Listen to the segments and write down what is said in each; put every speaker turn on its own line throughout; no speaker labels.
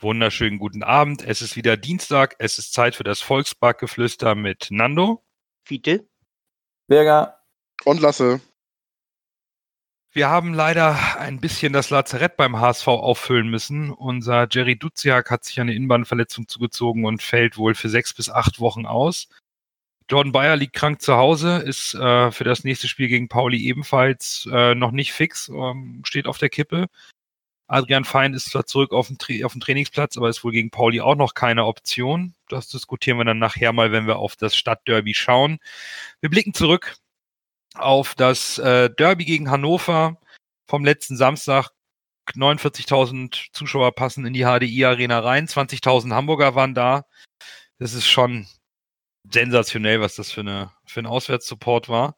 Wunderschönen guten Abend. Es ist wieder Dienstag. Es ist Zeit für das Volksparkgeflüster mit Nando.
Fiete.
Berger.
Und Lasse.
Wir haben leider ein bisschen das Lazarett beim HSV auffüllen müssen. Unser Jerry Duziak hat sich eine Innenbandverletzung zugezogen und fällt wohl für sechs bis acht Wochen aus. Jordan Bayer liegt krank zu Hause, ist äh, für das nächste Spiel gegen Pauli ebenfalls äh, noch nicht fix, ähm, steht auf der Kippe. Adrian Fein ist zwar zurück auf dem, Tra auf dem Trainingsplatz, aber ist wohl gegen Pauli auch noch keine Option. Das diskutieren wir dann nachher mal, wenn wir auf das Stadtderby schauen. Wir blicken zurück auf das äh, Derby gegen Hannover vom letzten Samstag. 49.000 Zuschauer passen in die HDI-Arena rein, 20.000 Hamburger waren da. Das ist schon sensationell, was das für, eine, für ein Auswärtssupport war.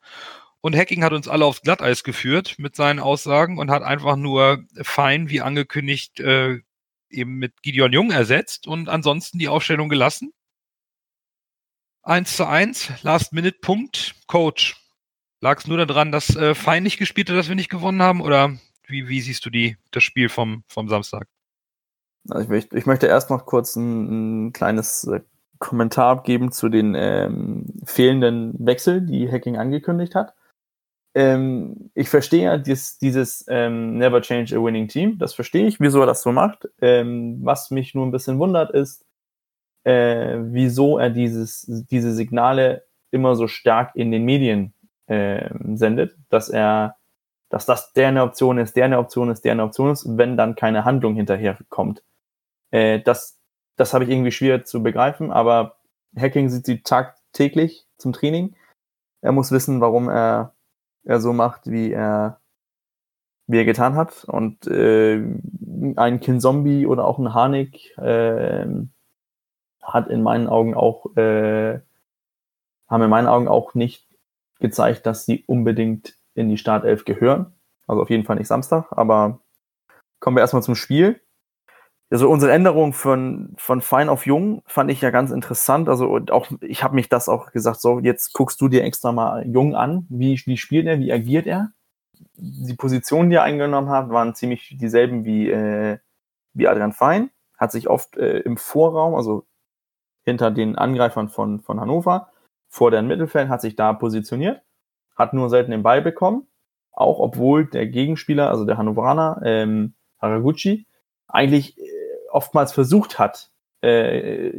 Und Hacking hat uns alle aufs Glatteis geführt mit seinen Aussagen und hat einfach nur fein, wie angekündigt, äh, eben mit Gideon Jung ersetzt und ansonsten die Aufstellung gelassen. 1 zu 1, Last-Minute-Punkt, Coach. Lag es nur daran, dass äh, Fein nicht gespielt hat, dass wir nicht gewonnen haben? Oder wie, wie siehst du die, das Spiel vom, vom Samstag?
Also ich, möchte, ich möchte erst noch kurz ein, ein kleines äh, Kommentar abgeben zu den ähm, fehlenden Wechsel, die Hacking angekündigt hat ähm, ich verstehe ja dies, dieses ähm, Never Change a Winning Team. Das verstehe ich, wieso er das so macht. Ähm, was mich nur ein bisschen wundert, ist, äh, wieso er dieses, diese Signale immer so stark in den Medien äh, sendet, dass er, dass das der eine Option ist, der eine Option ist, der eine Option ist, wenn dann keine Handlung hinterher kommt. Äh, das das habe ich irgendwie schwer zu begreifen, aber Hacking sieht sie tagtäglich zum Training. Er muss wissen, warum er er so macht, wie er, wie er getan hat. Und äh, ein Kinzombie oder auch ein Harnik äh, hat in meinen Augen auch, äh, haben in meinen Augen auch nicht gezeigt, dass sie unbedingt in die Startelf gehören. Also auf jeden Fall nicht Samstag, aber kommen wir erstmal zum Spiel. Also unsere Änderung von, von fein auf jung fand ich ja ganz interessant. Also auch ich habe mich das auch gesagt, so jetzt guckst du dir extra mal jung an. Wie, wie spielt er, wie agiert er? Die Positionen, die er eingenommen hat, waren ziemlich dieselben wie, äh, wie Adrian Fein. Hat sich oft äh, im Vorraum, also hinter den Angreifern von, von Hannover, vor deren Mittelfeld, hat sich da positioniert, hat nur selten den Ball bekommen. Auch obwohl der Gegenspieler, also der Hannoveraner, ähm, Haraguchi, eigentlich äh, oftmals versucht hat, äh,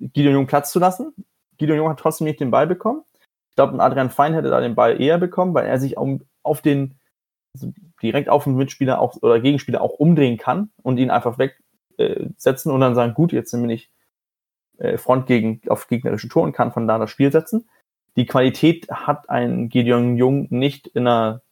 Gideon Jung Platz zu lassen. Gideon Jung hat trotzdem nicht den Ball bekommen. Ich glaube, Adrian Fein hätte da den Ball eher bekommen, weil er sich um, auf den also direkt auf den Mitspieler auch, oder Gegenspieler auch umdrehen kann und ihn einfach wegsetzen äh, und dann sagen, gut, jetzt bin ich äh, Front gegen, auf gegnerische Tor und kann von da das Spiel setzen. Die Qualität hat ein Gideon Jung nicht in einer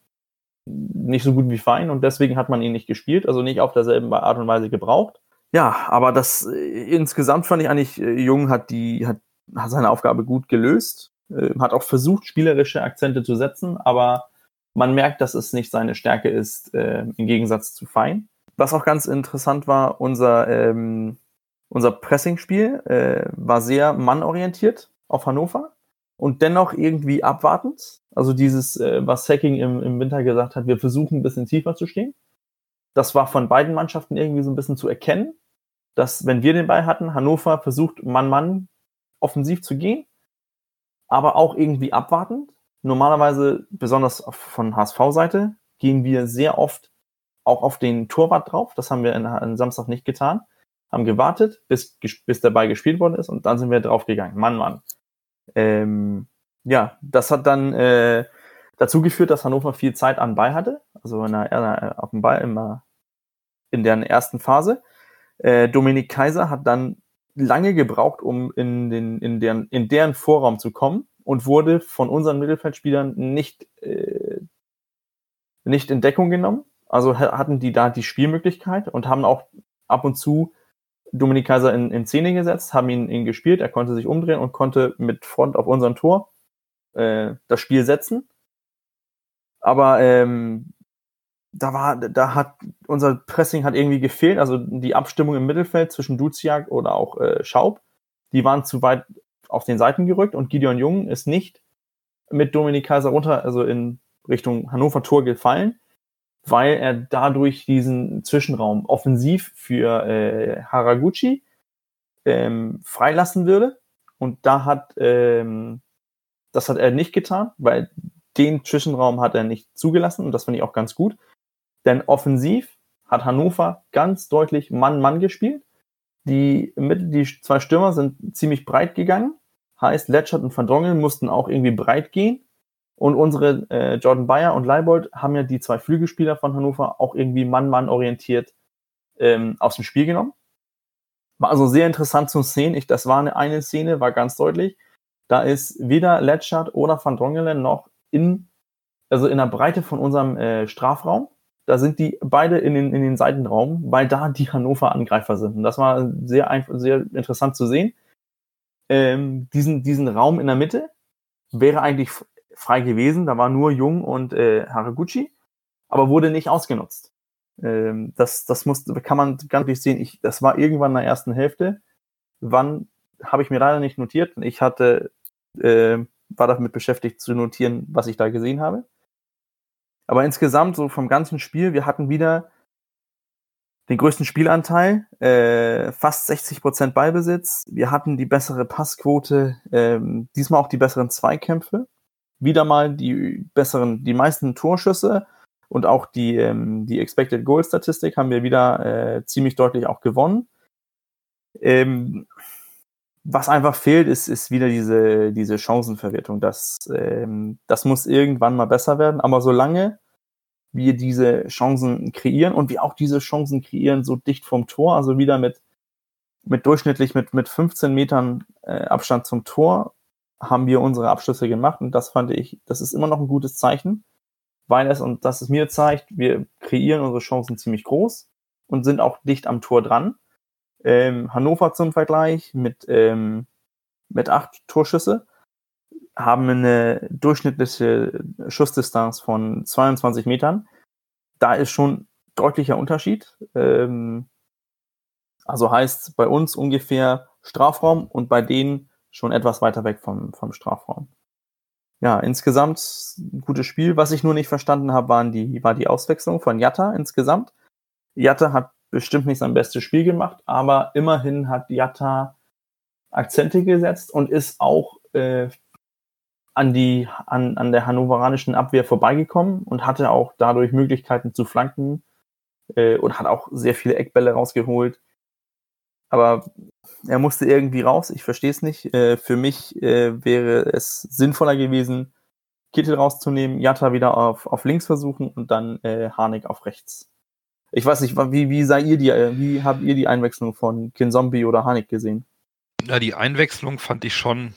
nicht so gut wie Fein und deswegen hat man ihn nicht gespielt, also nicht auf derselben Art und Weise gebraucht. Ja, aber das äh, insgesamt fand ich eigentlich, äh, Jung hat die, hat, hat seine Aufgabe gut gelöst, äh, hat auch versucht, spielerische Akzente zu setzen, aber man merkt, dass es nicht seine Stärke ist, äh, im Gegensatz zu Fein. Was auch ganz interessant war, unser, ähm, unser Pressingspiel äh, war sehr mannorientiert auf Hannover und dennoch irgendwie abwartend. Also dieses, äh, was Hacking im, im Winter gesagt hat, wir versuchen ein bisschen tiefer zu stehen. Das war von beiden Mannschaften irgendwie so ein bisschen zu erkennen, dass wenn wir den Ball hatten, Hannover versucht, Mann-Mann offensiv zu gehen, aber auch irgendwie abwartend. Normalerweise, besonders von HSV-Seite, gehen wir sehr oft auch auf den Torwart drauf. Das haben wir am Samstag nicht getan. Haben gewartet, bis, bis der Ball gespielt worden ist und dann sind wir draufgegangen. Mann, Mann. Ähm, ja, das hat dann äh, dazu geführt, dass Hannover viel Zeit an Ball hatte. Also in der, auf dem Ball immer in der ersten Phase. Äh, Dominik Kaiser hat dann lange gebraucht, um in, den, in, deren, in deren Vorraum zu kommen und wurde von unseren Mittelfeldspielern nicht, äh, nicht in Deckung genommen. Also hatten die da die Spielmöglichkeit und haben auch ab und zu Dominik Kaiser in, in Szene gesetzt, haben ihn, ihn gespielt, er konnte sich umdrehen und konnte mit Front auf unserem Tor äh, das Spiel setzen. Aber ähm, da war, da hat unser Pressing hat irgendwie gefehlt, also die Abstimmung im Mittelfeld zwischen Duziak oder auch äh, Schaub, die waren zu weit auf den Seiten gerückt und Gideon Jung ist nicht mit Dominik Kaiser runter, also in Richtung Hannover Tor gefallen, weil er dadurch diesen Zwischenraum offensiv für äh, Haraguchi ähm, freilassen würde. Und da hat ähm, das hat er nicht getan, weil den Zwischenraum hat er nicht zugelassen und das finde ich auch ganz gut. Denn offensiv hat Hannover ganz deutlich Mann-Mann gespielt. Die, mit, die zwei Stürmer sind ziemlich breit gegangen. Heißt, Letschert und Van Drongel mussten auch irgendwie breit gehen. Und unsere äh, Jordan Bayer und Leibold haben ja die zwei Flügelspieler von Hannover auch irgendwie Mann-Mann orientiert ähm, aus dem Spiel genommen. War also sehr interessant zu sehen. Ich, das war eine, eine Szene, war ganz deutlich. Da ist weder Letschert oder Van Drongelen noch in, also in der Breite von unserem äh, Strafraum. Da sind die beide in den, in den Seitenraum, weil da die Hannover-Angreifer sind. Und das war sehr, einfach, sehr interessant zu sehen. Ähm, diesen, diesen Raum in der Mitte wäre eigentlich frei gewesen. Da war nur Jung und äh, Haraguchi, aber wurde nicht ausgenutzt. Ähm, das, das muss, kann man ganz deutlich sehen. Ich, das war irgendwann in der ersten Hälfte. Wann habe ich mir leider nicht notiert. Ich hatte, äh, war damit beschäftigt zu notieren, was ich da gesehen habe. Aber insgesamt, so vom ganzen Spiel, wir hatten wieder den größten Spielanteil, äh, fast 60 Prozent Ballbesitz. Wir hatten die bessere Passquote, äh, diesmal auch die besseren Zweikämpfe. Wieder mal die besseren, die meisten Torschüsse und auch die, ähm, die Expected Goal Statistik haben wir wieder äh, ziemlich deutlich auch gewonnen. Ähm, was einfach fehlt, ist, ist wieder diese, diese Chancenverwertung. Das, ähm, das muss irgendwann mal besser werden. Aber solange wir diese Chancen kreieren und wir auch diese Chancen kreieren so dicht vom Tor, also wieder mit, mit durchschnittlich mit, mit 15 Metern äh, Abstand zum Tor, haben wir unsere Abschlüsse gemacht. Und das fand ich, das ist immer noch ein gutes Zeichen, weil es, und das es mir zeigt, wir kreieren unsere Chancen ziemlich groß und sind auch dicht am Tor dran. Ähm, Hannover zum Vergleich mit, ähm, mit acht Torschüsse haben eine durchschnittliche Schussdistanz von 22 Metern. Da ist schon deutlicher Unterschied. Ähm, also heißt bei uns ungefähr Strafraum und bei denen schon etwas weiter weg vom, vom Strafraum. Ja, insgesamt ein gutes Spiel. Was ich nur nicht verstanden habe, waren die, war die Auswechslung von Jatta insgesamt. Jatta hat bestimmt nicht sein bestes Spiel gemacht, aber immerhin hat Jatta Akzente gesetzt und ist auch äh, an, die, an, an der hannoveranischen Abwehr vorbeigekommen und hatte auch dadurch Möglichkeiten zu flanken äh, und hat auch sehr viele Eckbälle rausgeholt. Aber er musste irgendwie raus, ich verstehe es nicht. Äh, für mich äh, wäre es sinnvoller gewesen, Kittel rauszunehmen, Jatta wieder auf, auf links versuchen und dann äh, Harnik auf rechts. Ich weiß nicht, wie, wie sei ihr die, äh, wie habt ihr die Einwechslung von Kinzombie oder Hanik gesehen?
Na, die Einwechslung fand ich schon.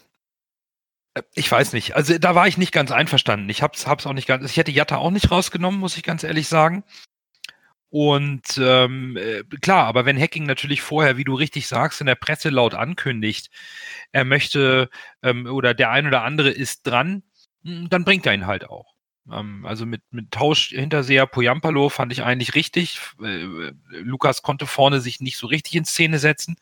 Äh, ich weiß nicht. Also da war ich nicht ganz einverstanden. Ich hab's, hab's auch nicht ganz. Ich hätte Jatta auch nicht rausgenommen, muss ich ganz ehrlich sagen. Und ähm, äh, klar, aber wenn Hacking natürlich vorher, wie du richtig sagst, in der Presse laut ankündigt, er möchte ähm, oder der ein oder andere ist dran, hm, dann bringt er ihn halt auch. Ähm, also mit, mit Tausch Hinterseher Poyampalo fand ich eigentlich richtig. Äh, Lukas konnte vorne sich nicht so richtig in Szene setzen.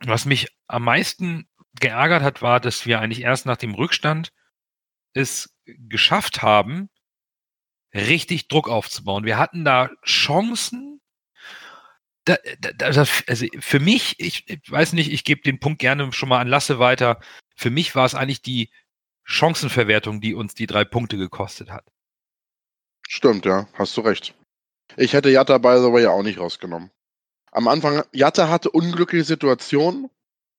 Was mich am meisten geärgert hat, war, dass wir eigentlich erst nach dem Rückstand es geschafft haben, richtig Druck aufzubauen. Wir hatten da Chancen. Da, da, also für mich, ich, ich weiß nicht, ich gebe den Punkt gerne schon mal an Lasse weiter. Für mich war es eigentlich die Chancenverwertung, die uns die drei Punkte gekostet hat.
Stimmt, ja, hast du recht. Ich hätte Jatta, by the way, auch nicht rausgenommen. Am Anfang, Jatta hatte unglückliche Situationen.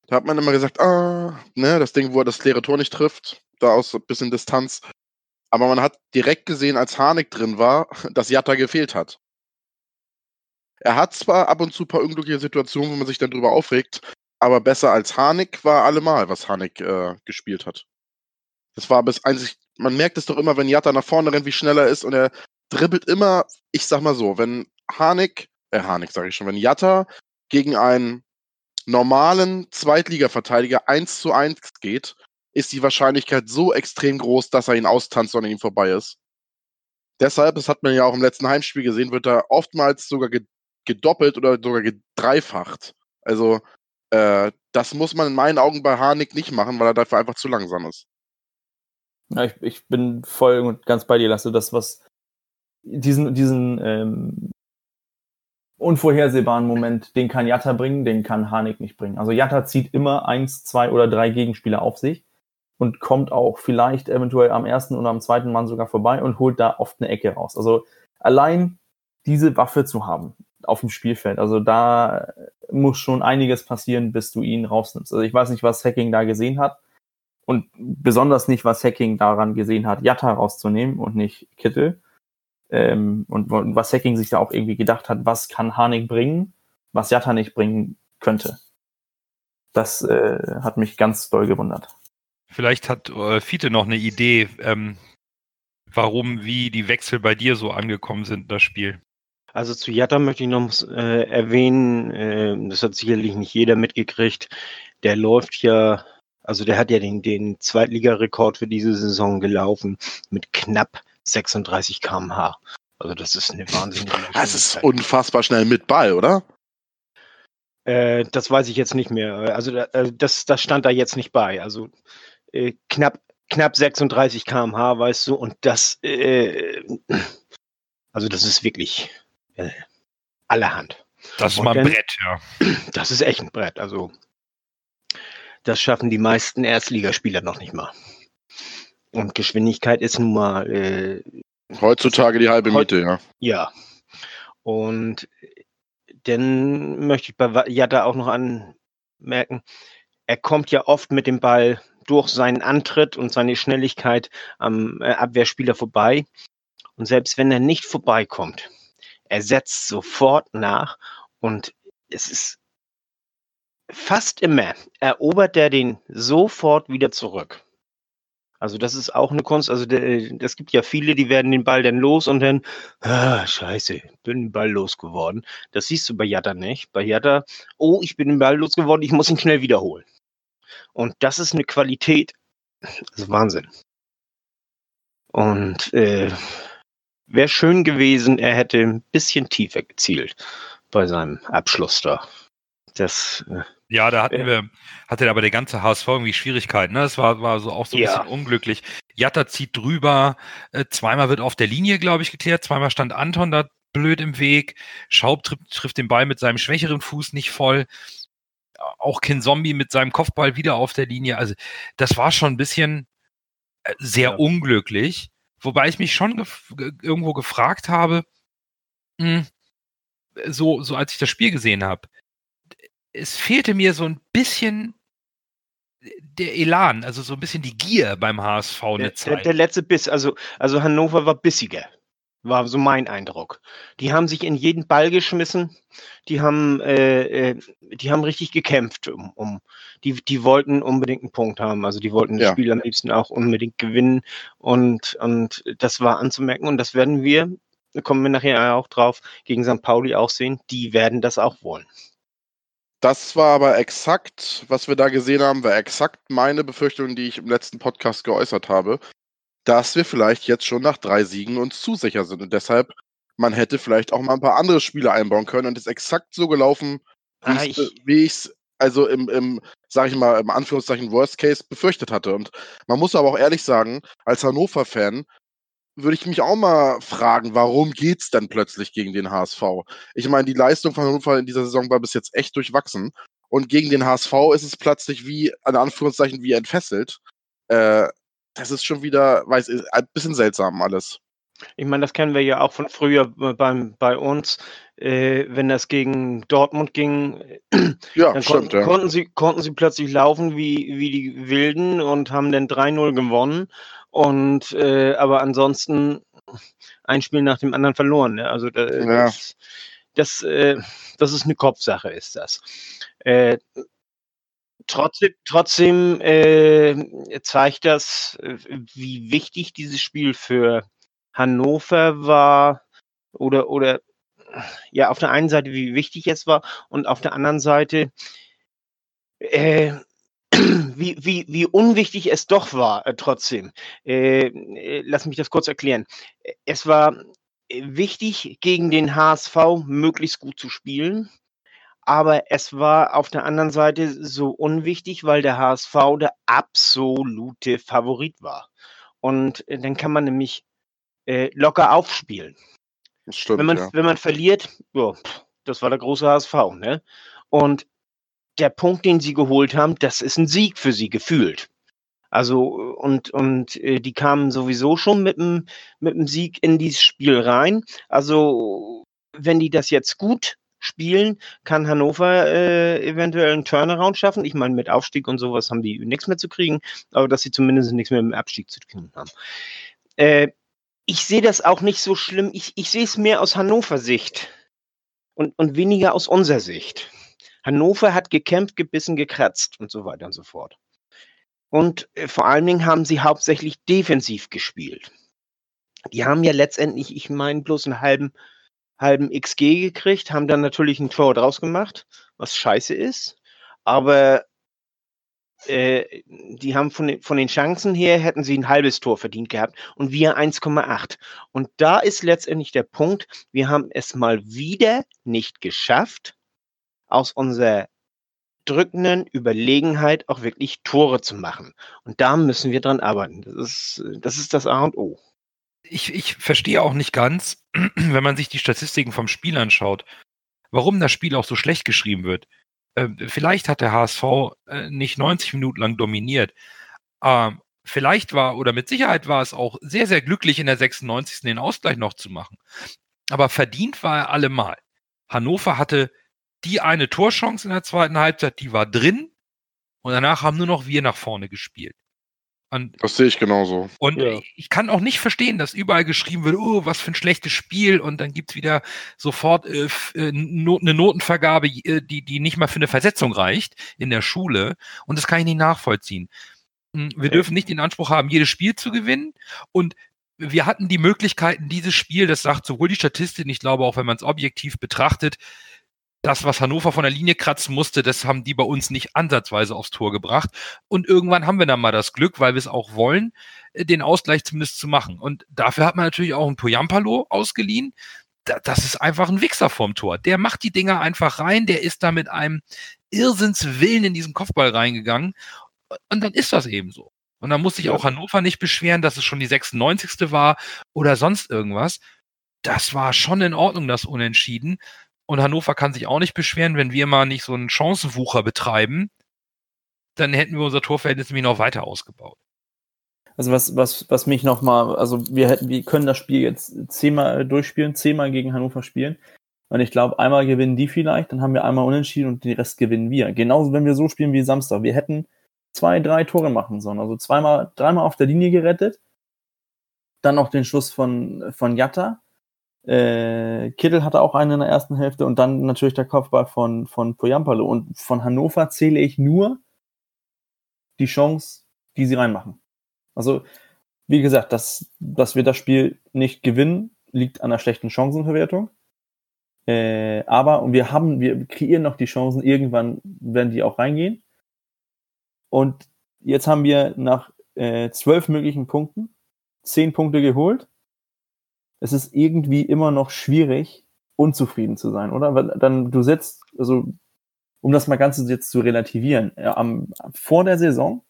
Da hat man immer gesagt, ah, ne, das Ding, wo er das leere Tor nicht trifft, da aus ein bisschen Distanz. Aber man hat direkt gesehen, als Harnik drin war, dass Jatta gefehlt hat. Er hat zwar ab und zu ein paar unglückliche Situationen, wo man sich dann drüber aufregt, aber besser als Harnik war allemal, was Harnik äh, gespielt hat. Das war bis einzig, man merkt es doch immer, wenn Jatta nach vorne rennt, wie schnell er ist und er dribbelt immer, ich sag mal so, wenn Harnik, äh Harnik sage ich schon, wenn Jatta gegen einen normalen Zweitliga-Verteidiger 1 zu 1 geht, ist die Wahrscheinlichkeit so extrem groß, dass er ihn austanzt und ihm vorbei ist. Deshalb, das hat man ja auch im letzten Heimspiel gesehen, wird er oftmals sogar gedoppelt oder sogar gedreifacht. Also, äh, das muss man in meinen Augen bei Harnik nicht machen, weil er dafür einfach zu langsam ist.
Ja, ich, ich bin voll und ganz bei dir, Lasse. Das, was diesen, diesen ähm, unvorhersehbaren Moment, den kann Jatta bringen, den kann Harnik nicht bringen. Also Jatta zieht immer eins, zwei oder drei Gegenspieler auf sich und kommt auch vielleicht eventuell am ersten oder am zweiten Mann sogar vorbei und holt da oft eine Ecke raus. Also allein diese Waffe zu haben auf dem Spielfeld, also da muss schon einiges passieren, bis du ihn rausnimmst. Also ich weiß nicht, was Hacking da gesehen hat und besonders nicht, was Hacking daran gesehen hat, Jatta rauszunehmen und nicht Kittel. Ähm, und, und was Hacking sich da auch irgendwie gedacht hat, was kann Harnik bringen, was Jatta nicht bringen könnte. Das äh, hat mich ganz doll gewundert.
Vielleicht hat äh, Fiete noch eine Idee, ähm, warum, wie die Wechsel bei dir so angekommen sind, das Spiel.
Also zu Jatta möchte ich noch äh, erwähnen, äh, das hat sicherlich nicht jeder mitgekriegt. Der läuft ja, also der hat ja den, den Zweitligarekord für diese Saison gelaufen mit knapp 36 km/h. Also das ist eine wahnsinnige.
Das ist unfassbar schnell mit Ball, oder?
Äh, das weiß ich jetzt nicht mehr. Also äh, das, das stand da jetzt nicht bei. Also äh, knapp, knapp 36 km/h, weißt du, und das, äh, also das ist wirklich äh, allerhand.
Das ist und mal ein Brett, ja.
Das ist echt ein Brett. Also das schaffen die meisten Erstligaspieler noch nicht mal. Und Geschwindigkeit ist nun mal äh,
heutzutage die halbe Miete, ja.
Ja. Und dann möchte ich bei Jatta auch noch anmerken, er kommt ja oft mit dem Ball durch seinen Antritt und seine Schnelligkeit am äh, Abwehrspieler vorbei. Und selbst wenn er nicht vorbeikommt, er setzt sofort nach und es ist fast immer, erobert er den sofort wieder zurück. Also das ist auch eine Kunst. Also es gibt ja viele, die werden den Ball dann los und dann, ah, scheiße, bin den Ball losgeworden. Das siehst du bei Jatta nicht. Bei Jatta, oh, ich bin den Ball losgeworden, ich muss ihn schnell wiederholen. Und das ist eine Qualität, also Wahnsinn. Und äh, wäre schön gewesen, er hätte ein bisschen tiefer gezielt bei seinem Abschluss da. Das,
äh, ja, da hatten äh, wir, hatte aber der ganze HSV irgendwie Schwierigkeiten. Ne? Das war, war so auch so ein ja. bisschen unglücklich. Jatta zieht drüber, äh, zweimal wird auf der Linie, glaube ich, geklärt, zweimal stand Anton da blöd im Weg. Schaub trifft, trifft den Ball mit seinem schwächeren Fuß nicht voll auch Ken Zombie mit seinem Kopfball wieder auf der Linie. Also das war schon ein bisschen äh, sehr ja. unglücklich. Wobei ich mich schon gef irgendwo gefragt habe, mh, hm, so, so als ich das Spiel gesehen habe, es fehlte mir so ein bisschen der Elan, also so ein bisschen die Gier beim HSV eine
der, Zeit. Der, der letzte Biss, also, also Hannover war bissiger war so mein Eindruck. Die haben sich in jeden Ball geschmissen, die haben, äh, äh, die haben richtig gekämpft, um, um die, die wollten unbedingt einen Punkt haben. Also die wollten das ja. Spiel am liebsten auch unbedingt gewinnen und, und das war anzumerken und das werden wir, da kommen wir nachher auch drauf, gegen St. Pauli auch sehen, die werden das auch wollen.
Das war aber exakt, was wir da gesehen haben, war exakt meine Befürchtung, die ich im letzten Podcast geäußert habe dass wir vielleicht jetzt schon nach drei Siegen uns zu sicher sind. Und deshalb, man hätte vielleicht auch mal ein paar andere Spiele einbauen können und es ist exakt so gelaufen, wie ich es also im, im, sag ich mal, im Anführungszeichen Worst Case befürchtet hatte. Und man muss aber auch ehrlich sagen, als Hannover-Fan würde ich mich auch mal fragen, warum geht's denn plötzlich gegen den HSV? Ich meine, die Leistung von Hannover in dieser Saison war bis jetzt echt durchwachsen. Und gegen den HSV ist es plötzlich wie, in Anführungszeichen, wie entfesselt. Äh, das ist schon wieder, weiß ich, ein bisschen seltsam alles.
Ich meine, das kennen wir ja auch von früher beim, bei uns, äh, wenn das gegen Dortmund ging.
Ja, dann stimmt,
kon ja. konnten, sie, konnten sie plötzlich laufen wie, wie die Wilden und haben dann 3-0 gewonnen. Und äh, aber ansonsten ein Spiel nach dem anderen verloren. Ne? Also äh, ja. das, das, äh, das ist eine Kopfsache, ist das. Äh, Trotzdem, trotzdem äh, zeigt das, wie wichtig dieses Spiel für Hannover war oder, oder ja, auf der einen Seite, wie wichtig es war und auf der anderen Seite, äh, wie, wie, wie unwichtig es doch war, äh, trotzdem. Äh, äh lass mich das kurz erklären. Es war äh, wichtig, gegen den HSV möglichst gut zu spielen. Aber es war auf der anderen Seite so unwichtig, weil der HSV der absolute Favorit war. Und äh, dann kann man nämlich äh, locker aufspielen.
Stimmt,
wenn, man,
ja.
wenn man verliert, ja, das war der große HSV. Ne? Und der Punkt, den sie geholt haben, das ist ein Sieg für sie gefühlt. Also und und äh, die kamen sowieso schon mit dem mit dem Sieg in dieses Spiel rein. Also wenn die das jetzt gut spielen, kann Hannover äh, eventuell einen Turnaround schaffen. Ich meine, mit Aufstieg und sowas haben die nichts mehr zu kriegen, aber dass sie zumindest nichts mehr mit dem Abstieg zu tun haben. Äh, ich sehe das auch nicht so schlimm. Ich, ich sehe es mehr aus Hannover Sicht und, und weniger aus unserer Sicht. Hannover hat gekämpft, gebissen, gekratzt und so weiter und so fort. Und äh, vor allen Dingen haben sie hauptsächlich defensiv gespielt. Die haben ja letztendlich, ich meine, bloß einen halben, halben XG gekriegt, haben dann natürlich ein Tor draus gemacht, was scheiße ist. Aber äh, die haben von von den Chancen her, hätten sie ein halbes Tor verdient gehabt und wir 1,8. Und da ist letztendlich der Punkt, wir haben es mal wieder nicht geschafft, aus unserer drückenden Überlegenheit auch wirklich Tore zu machen. Und da müssen wir dran arbeiten. Das ist das, ist das A und O
ich, ich verstehe auch nicht ganz, wenn man sich die Statistiken vom Spiel anschaut, warum das Spiel auch so schlecht geschrieben wird. Ähm, vielleicht hat der HSV äh, nicht 90 Minuten lang dominiert. Ähm, vielleicht war, oder mit Sicherheit war es auch sehr, sehr glücklich, in der 96. den Ausgleich noch zu machen. Aber verdient war er allemal. Hannover hatte die eine Torchance in der zweiten Halbzeit, die war drin. Und danach haben nur noch wir nach vorne gespielt.
Und, das sehe ich genauso.
Und ja. ich kann auch nicht verstehen, dass überall geschrieben wird, oh, was für ein schlechtes Spiel und dann gibt es wieder sofort äh, äh not, eine Notenvergabe, äh, die, die nicht mal für eine Versetzung reicht in der Schule. Und das kann ich nicht nachvollziehen. Hm, wir dürfen nicht den Anspruch haben, jedes Spiel zu gewinnen. Und wir hatten die Möglichkeiten, dieses Spiel, das sagt sowohl die Statistik, ich glaube auch, wenn man es objektiv betrachtet, das, was Hannover von der Linie kratzen musste, das haben die bei uns nicht ansatzweise aufs Tor gebracht. Und irgendwann haben wir dann mal das Glück, weil wir es auch wollen, äh, den Ausgleich zumindest zu machen. Und dafür hat man natürlich auch einen Poyampalo ausgeliehen. Das ist einfach ein Wichser vorm Tor. Der macht die Dinger einfach rein, der ist da mit einem Irrsinnswillen in diesen Kopfball reingegangen. Und dann ist das eben so. Und dann muss sich auch Hannover nicht beschweren, dass es schon die 96. war oder sonst irgendwas. Das war schon in Ordnung, das Unentschieden. Und Hannover kann sich auch nicht beschweren, wenn wir mal nicht so einen Chancenwucher betreiben, dann hätten wir unser Torverhältnis nämlich noch weiter ausgebaut.
Also was, was, was mich nochmal, also wir hätten, wir können das Spiel jetzt zehnmal durchspielen, zehnmal gegen Hannover spielen. Und ich glaube, einmal gewinnen die vielleicht, dann haben wir einmal unentschieden und den Rest gewinnen wir. Genauso, wenn wir so spielen wie Samstag. Wir hätten zwei, drei Tore machen sollen. Also zweimal, dreimal auf der Linie gerettet. Dann noch den Schuss von, von Jatta. Äh, Kittel hatte auch einen in der ersten Hälfte und dann natürlich der Kopfball von, von Poyampalo. Und von Hannover zähle ich nur die Chance, die sie reinmachen. Also, wie gesagt, dass, dass wir das Spiel nicht gewinnen, liegt an einer schlechten Chancenverwertung. Äh, aber und wir haben, wir kreieren noch die Chancen, irgendwann werden die auch reingehen. Und jetzt haben wir nach äh, zwölf möglichen Punkten zehn Punkte geholt es ist irgendwie immer noch schwierig, unzufrieden zu sein, oder? Weil dann du setzt, also um das mal ganz jetzt zu relativieren, ja, am, vor der Saison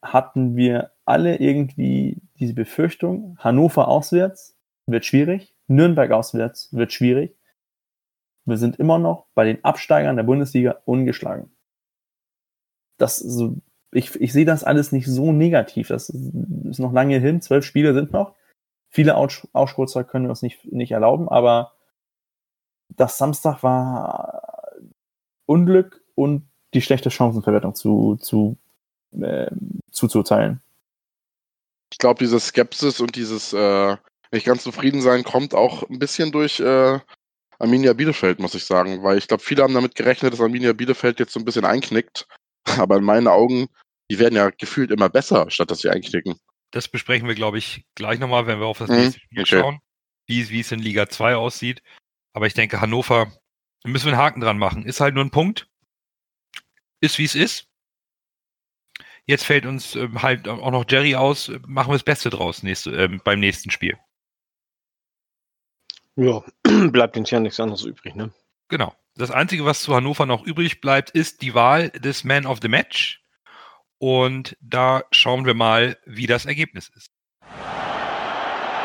hatten wir alle irgendwie diese Befürchtung, Hannover auswärts wird schwierig, Nürnberg auswärts wird schwierig. Wir sind immer noch bei den Absteigern der Bundesliga ungeschlagen. Das so, ich, ich sehe das alles nicht so negativ. Das ist noch lange hin, zwölf Spiele sind noch. Viele Ausschurzer können wir uns nicht, nicht erlauben, aber das Samstag war Unglück und die schlechte Chancenverwertung zu, zu, äh, zuzuteilen.
Ich glaube, diese Skepsis und dieses äh, nicht ganz zufrieden sein kommt auch ein bisschen durch äh, Arminia Bielefeld, muss ich sagen, weil ich glaube, viele haben damit gerechnet, dass Arminia Bielefeld jetzt so ein bisschen einknickt, aber in meinen Augen, die werden ja gefühlt immer besser, statt dass sie einknicken
das besprechen wir, glaube ich, gleich nochmal, wenn wir auf das mhm, nächste Spiel okay. schauen. wie, wie es in Liga 2 aussieht. Aber ich denke, Hannover, da müssen wir einen Haken dran machen. Ist halt nur ein Punkt. Ist wie es ist. Jetzt fällt uns äh, halt auch noch Jerry aus. Machen wir das Beste draus nächste, äh, beim nächsten Spiel.
Ja, bleibt uns ja nichts anderes übrig, ne?
Genau. Das Einzige, was zu Hannover noch übrig bleibt, ist die Wahl des Man of the Match. Und da schauen wir mal, wie das Ergebnis ist.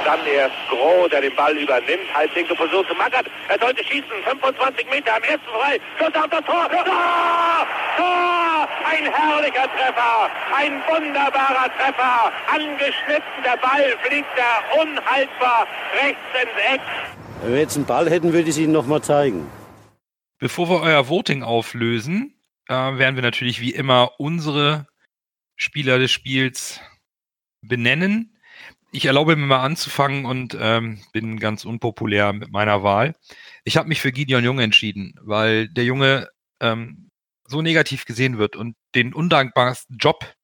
Dann erst Groh, der den Ball übernimmt. Halblinke Position zu Mackert. Er sollte schießen. 25 Meter am ersten frei. Schuss auf das Tor. Tor! Tor! Ein herrlicher Treffer. Ein wunderbarer Treffer. Angeschnitten. Der Ball fliegt da unhaltbar rechts ins Eck.
Wenn wir jetzt einen Ball hätten, würde ich es Ihnen nochmal zeigen.
Bevor wir euer Voting auflösen, äh, werden wir natürlich wie immer unsere Spieler des Spiels benennen. Ich erlaube mir mal anzufangen und ähm, bin ganz unpopulär mit meiner Wahl. Ich habe mich für Gideon Jung entschieden, weil der Junge ähm, so negativ gesehen wird und den undankbarsten Job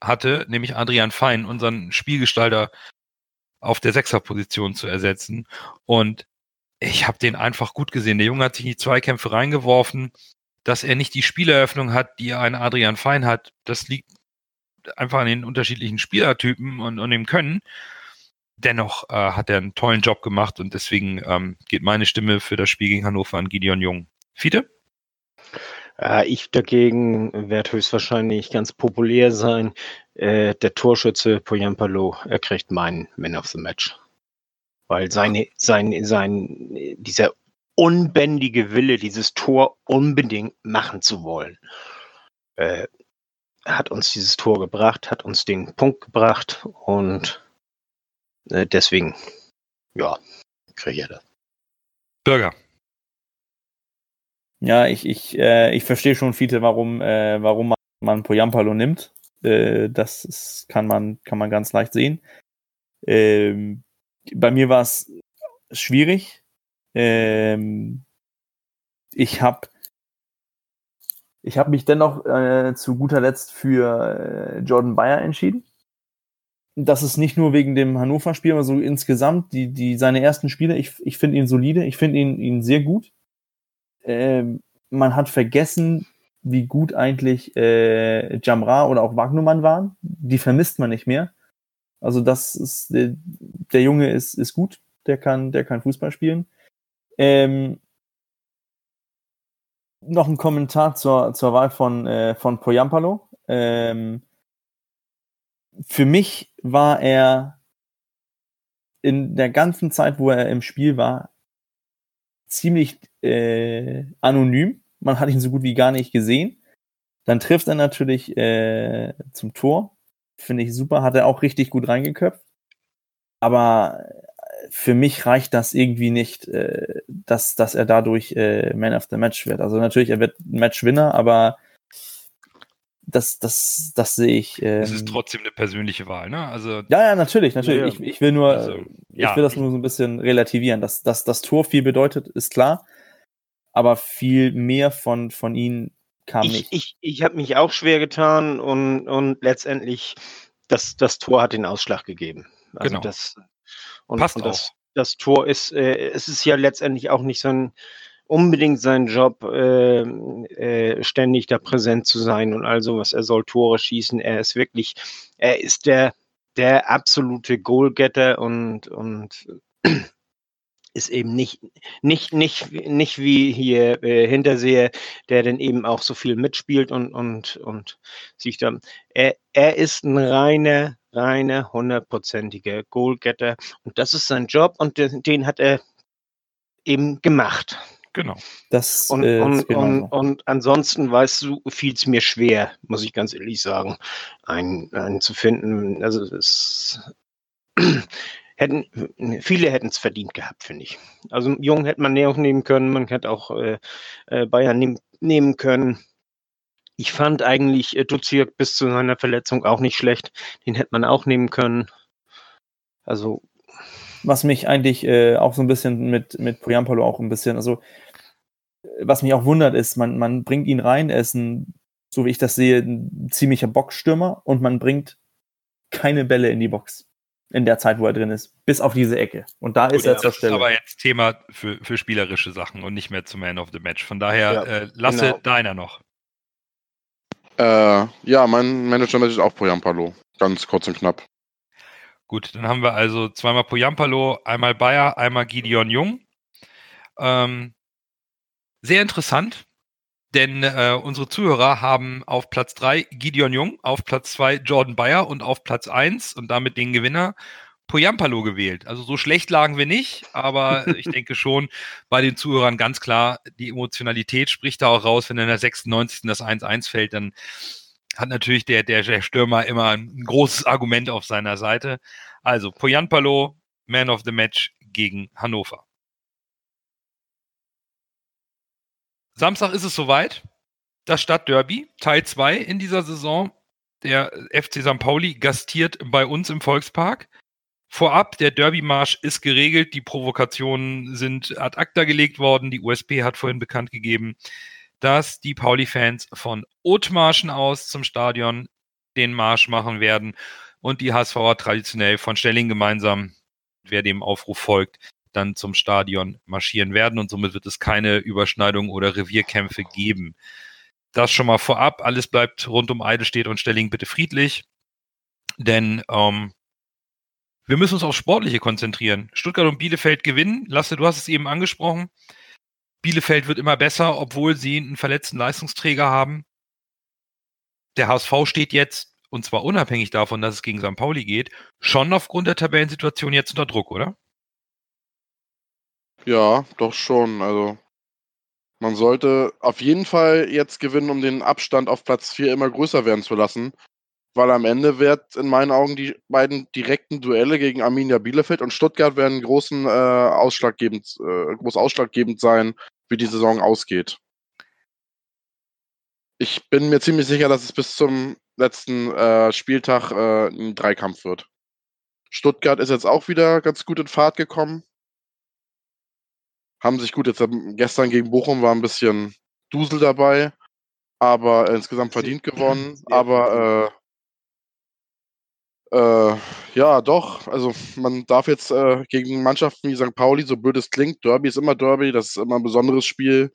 hatte, nämlich Adrian Fein, unseren Spielgestalter auf der Sechserposition zu ersetzen. Und ich habe den einfach gut gesehen. Der Junge hat sich in die Zweikämpfe reingeworfen. Dass er nicht die Spieleröffnung hat, die ein Adrian Fein hat, das liegt einfach an den unterschiedlichen Spielertypen und, und dem Können. Dennoch äh, hat er einen tollen Job gemacht und deswegen ähm, geht meine Stimme für das Spiel gegen Hannover an Gideon Jung. Fiete?
Äh, ich dagegen werde höchstwahrscheinlich ganz populär sein. Äh, der Torschütze Poyampalo, er kriegt meinen Man of the Match. Weil seine, sein, sein, dieser unbändige Wille, dieses Tor unbedingt machen zu wollen, äh, hat uns dieses Tor gebracht, hat uns den Punkt gebracht und äh, deswegen, ja, kriege ich das.
Bürger.
Ja, ich, ich, äh, ich verstehe schon, Fiete, warum, äh, warum man, man Poyampalo nimmt. Äh, das ist, kann, man, kann man ganz leicht sehen. Ähm, bei mir war es schwierig. Ähm, ich habe ich habe mich dennoch äh, zu guter Letzt für äh, Jordan Bayer entschieden. Das ist nicht nur wegen dem Hannover-Spiel, aber so insgesamt, die, die, seine ersten Spiele, ich, ich finde ihn solide, ich finde ihn, ihn sehr gut. Ähm, man hat vergessen, wie gut eigentlich äh, Jamra oder auch Wagnumann waren. Die vermisst man nicht mehr. Also das ist, der, der Junge ist, ist gut, der kann, der kann Fußball spielen. Ähm, noch ein Kommentar zur, zur Wahl von, äh, von Poyampalo. Ähm, für mich war er in der ganzen Zeit, wo er im Spiel war, ziemlich äh, anonym. Man hat ihn so gut wie gar nicht gesehen. Dann trifft er natürlich äh, zum Tor. Finde ich super. Hat er auch richtig gut reingeköpft. Aber für mich reicht das irgendwie nicht, äh, dass, dass er dadurch äh, Man of the Match wird. Also natürlich, er wird Matchwinner, aber das, das, das sehe ich.
Ähm, es ist trotzdem eine persönliche Wahl, ne? Also
ja, ja, natürlich, natürlich. Ja, ich, ich will nur, also, ja, ich will das nur so ein bisschen relativieren. Dass, dass das Tor viel bedeutet, ist klar, aber viel mehr von von ihnen kam
ich,
nicht.
Ich, ich habe mich auch schwer getan und und letztendlich das das Tor hat den Ausschlag gegeben. Also
genau.
das und,
Passt
und das,
auch.
das Tor ist, äh, es ist ja letztendlich auch nicht so ein unbedingt sein Job, äh, äh, ständig da präsent zu sein und all sowas. Er soll Tore schießen. Er ist wirklich, er ist der, der absolute Goalgetter und, und ist eben nicht, nicht, nicht, nicht wie hier äh, Hinterseher, der dann eben auch so viel mitspielt und, und, und sich dann, er, er ist ein reiner reine, hundertprozentige Goalgetter. Und das ist sein Job und den, den hat er eben gemacht.
Genau.
Das,
Und,
äh,
und,
genau
und,
so.
und ansonsten, weißt du, fiel es mir schwer, muss ich ganz ehrlich sagen, einen, einen zu finden. Also es hätten, viele hätten es verdient gehabt, finde ich. Also Jung hätte man näher nehmen können, man hätte auch äh, äh, Bayern nehm, nehmen können. Ich fand eigentlich äh, Duziak bis zu seiner Verletzung auch nicht schlecht. Den hätte man auch nehmen können. Also,
was mich eigentlich äh, auch so ein bisschen mit, mit Poyampalo auch ein bisschen, also äh, was mich auch wundert ist, man, man bringt ihn rein, er ist ein, so wie ich das sehe, ein ziemlicher Boxstürmer und man bringt keine Bälle in die Box. In der Zeit, wo er drin ist, bis auf diese Ecke. Und da
Gut,
ist er
das
zur
ist
Stelle.
aber jetzt Thema für, für spielerische Sachen und nicht mehr zum Man of the Match. Von daher
Ja,
äh, lasse
genau.
deiner noch.
Äh, ja, mein Manager ist auch Poyampalo. Ganz kurz und knapp.
Gut, dann haben wir also zweimal Poyampalo, einmal Bayer, einmal Gideon Jung. Ähm, sehr interessant, denn äh, unsere Zuhörer haben auf Platz 3 Gideon Jung, auf Platz 2 Jordan Bayer und auf Platz 1 und damit den Gewinner Poyampalo gewählt. Also so schlecht lagen wir nicht, aber ich denke schon bei den Zuhörern ganz klar, die Emotionalität spricht da auch raus, wenn in der 96. das 1-1 fällt, dann hat natürlich der, der, der Stürmer immer ein großes Argument auf seiner Seite. Also Poyanpalo, Man of the Match gegen Hannover. Samstag ist es soweit. Das Stadtderby, Teil 2 in dieser Saison. Der FC St. Pauli gastiert bei uns im Volkspark. Vorab, der Derby-Marsch ist geregelt, die Provokationen sind ad acta gelegt worden. Die USP hat vorhin bekannt gegeben, dass die Pauli-Fans von Othmarschen aus zum Stadion den Marsch machen werden und die HSVer traditionell von Stelling gemeinsam, wer dem Aufruf folgt, dann zum Stadion marschieren werden und somit wird es keine Überschneidung oder Revierkämpfe geben. Das schon mal vorab, alles bleibt rund um Eidelstedt und Stelling bitte friedlich, denn ähm, wir müssen uns aufs Sportliche konzentrieren. Stuttgart und Bielefeld gewinnen. Lasse, du hast es eben angesprochen. Bielefeld wird immer besser, obwohl sie einen verletzten Leistungsträger haben. Der HSV steht jetzt, und zwar unabhängig davon, dass es gegen St. Pauli geht, schon aufgrund der Tabellensituation jetzt unter Druck, oder?
Ja, doch schon. Also man sollte auf jeden Fall jetzt gewinnen, um den Abstand auf Platz 4 immer größer werden zu lassen. Weil am Ende wird in meinen Augen die beiden direkten Duelle gegen Arminia Bielefeld und Stuttgart werden großen äh, ausschlaggebend, äh, groß ausschlaggebend sein, wie die Saison ausgeht. Ich bin mir ziemlich sicher, dass es bis zum letzten äh, Spieltag äh, ein Dreikampf wird. Stuttgart ist jetzt auch wieder ganz gut in Fahrt gekommen. Haben sich gut jetzt ähm, gestern gegen Bochum war ein bisschen Dusel dabei, aber äh, insgesamt verdient gewonnen. Aber äh, äh, ja, doch. Also man darf jetzt äh, gegen Mannschaften wie St. Pauli, so blöd es klingt, Derby ist immer Derby, das ist immer ein besonderes Spiel.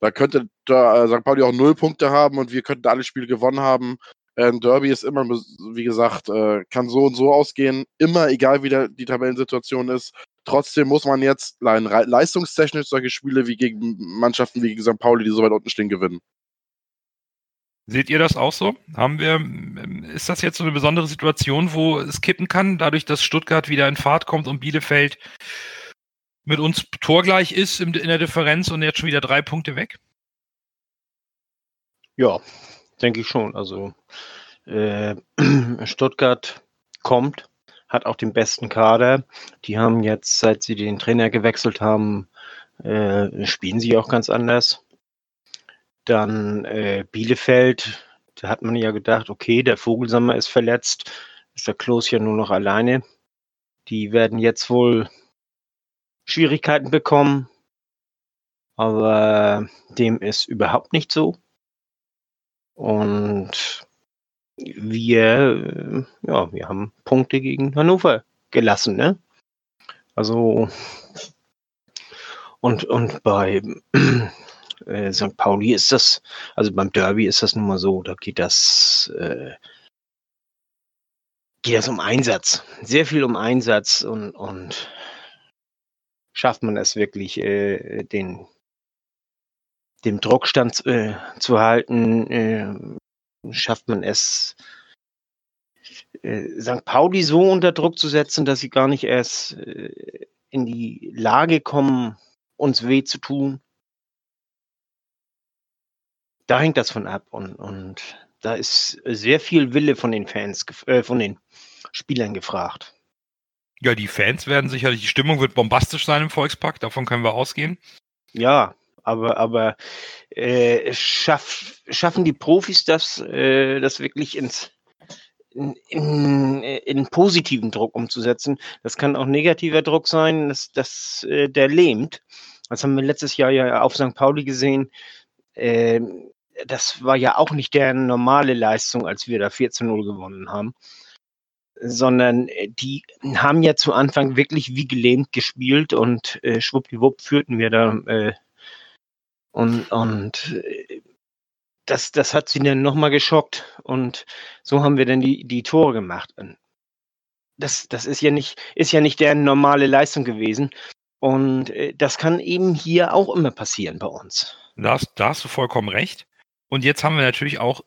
Da könnte äh, St. Pauli auch null Punkte haben und wir könnten alle Spiele gewonnen haben. Ein Derby ist immer, wie gesagt, kann so und so ausgehen. Immer, egal wie der, die Tabellensituation ist. Trotzdem muss man jetzt leistungstechnisch solche Spiele wie gegen Mannschaften wie gegen St. Pauli, die so weit unten stehen, gewinnen.
Seht ihr das auch so? Haben wir, ist das jetzt so eine besondere Situation, wo es kippen kann, dadurch, dass Stuttgart wieder in Fahrt kommt und Bielefeld mit uns torgleich ist in der Differenz und jetzt schon wieder drei Punkte weg?
Ja, denke ich schon. Also äh, Stuttgart kommt, hat auch den besten Kader. Die haben jetzt, seit sie den Trainer gewechselt haben, äh, spielen sie auch ganz anders. Dann äh, Bielefeld, da hat man ja gedacht, okay, der Vogelsammer ist verletzt, ist der Klos ja nur noch alleine. Die werden jetzt wohl Schwierigkeiten bekommen, aber dem ist überhaupt nicht so. Und wir, ja, wir haben Punkte gegen Hannover gelassen, ne? Also und, und bei äh, St. Pauli ist das, also beim Derby ist das nun mal so, da geht das, äh, geht das um Einsatz. Sehr viel um Einsatz und, und schafft man es wirklich, äh, den dem Druckstand äh, zu halten, äh, schafft man es, äh, St. Pauli so unter Druck zu setzen, dass sie gar nicht erst äh, in die Lage kommen, uns weh zu tun. Da hängt das von ab und, und da ist sehr viel Wille von den Fans, äh, von den Spielern gefragt.
Ja, die Fans werden sicherlich, die Stimmung wird bombastisch sein im Volkspark, davon können wir ausgehen.
Ja, aber, aber äh, schaff, schaffen die Profis das, äh, das wirklich ins in, in, in positiven Druck umzusetzen. Das kann auch negativer Druck sein, dass, dass äh, der lähmt. Das haben wir letztes Jahr ja auf St. Pauli gesehen. Ähm, das war ja auch nicht der normale Leistung, als wir da 4 zu 0 gewonnen haben. sondern äh, die haben ja zu Anfang wirklich wie gelähmt gespielt und äh, schwuppdiwupp führten wir da. Und und äh, das, das hat sie dann nochmal geschockt und so haben wir dann die, die Tore gemacht. Das, das ist ja nicht, ist ja nicht deren normale Leistung gewesen. Und äh, das kann eben hier auch immer passieren bei uns.
Da hast, da hast du vollkommen recht. Und jetzt haben wir natürlich auch,